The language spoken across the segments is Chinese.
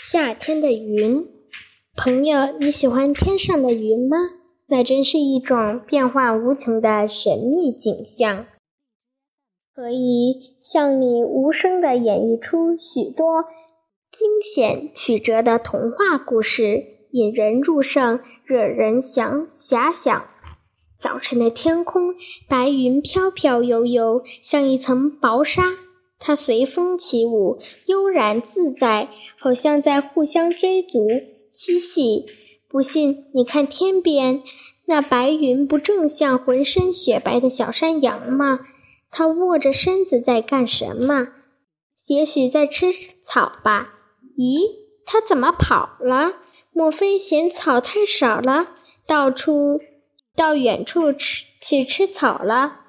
夏天的云，朋友，你喜欢天上的云吗？那真是一种变幻无穷的神秘景象，可以向你无声地演绎出许多惊险曲折的童话故事，引人入胜，惹人想遐想。早晨的天空，白云飘飘悠悠，像一层薄纱。它随风起舞，悠然自在，好像在互相追逐嬉戏。不信，你看天边那白云，不正像浑身雪白的小山羊吗？它卧着身子在干什么？也许在吃草吧。咦，它怎么跑了？莫非嫌草太少了，到处到远处吃去吃草了？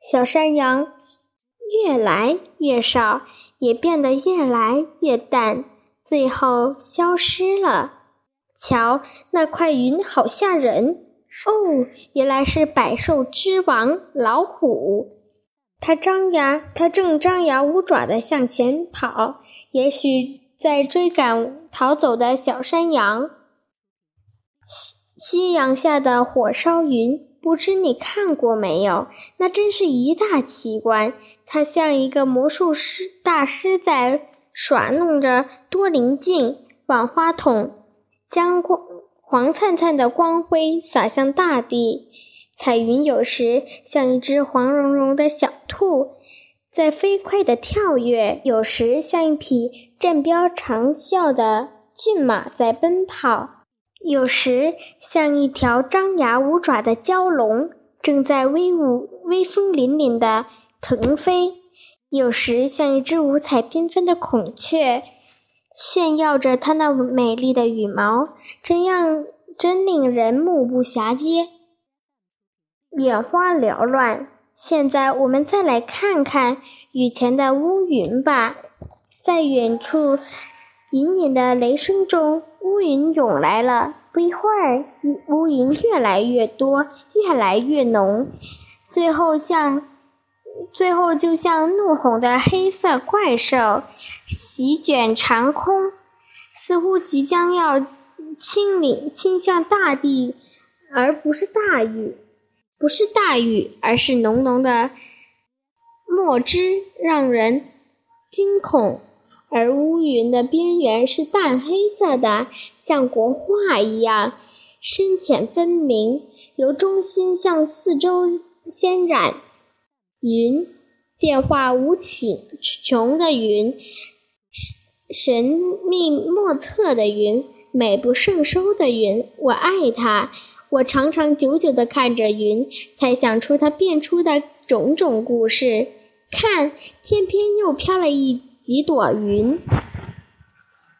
小山羊。越来越少，也变得越来越淡，最后消失了。瞧，那块云好吓人！哦，原来是百兽之王老虎。它张牙，它正张牙舞爪地向前跑，也许在追赶逃走的小山羊。夕夕阳下的火烧云。不知你看过没有？那真是一大奇观。它像一个魔术师大师在耍弄着多棱镜、万花筒，将光黄灿灿的光辉洒向大地。彩云有时像一只黄茸茸的小兔，在飞快地跳跃；有时像一匹振标长啸的骏马在奔跑。有时像一条张牙舞爪的蛟龙，正在威武、威风凛凛的腾飞；有时像一只五彩缤纷的孔雀，炫耀着它那美丽的羽毛，真让真令人目不暇接、眼花缭乱。现在我们再来看看雨前的乌云吧，在远处隐隐的雷声中。乌云涌来了，不一会儿，乌云越来越多，越来越浓，最后像，最后就像怒吼的黑色怪兽，席卷长空，似乎即将要倾临倾向大地，而不是大雨，不是大雨，而是浓浓的墨汁，让人惊恐。而乌云的边缘是淡黑色的，像国画一样深浅分明，由中心向四周渲染。云，变化无穷穷的云，神秘莫测的云，美不胜收的云。我爱它，我长长久久地看着云，猜想出它变出的种种故事。看，天边又飘了一。几朵云。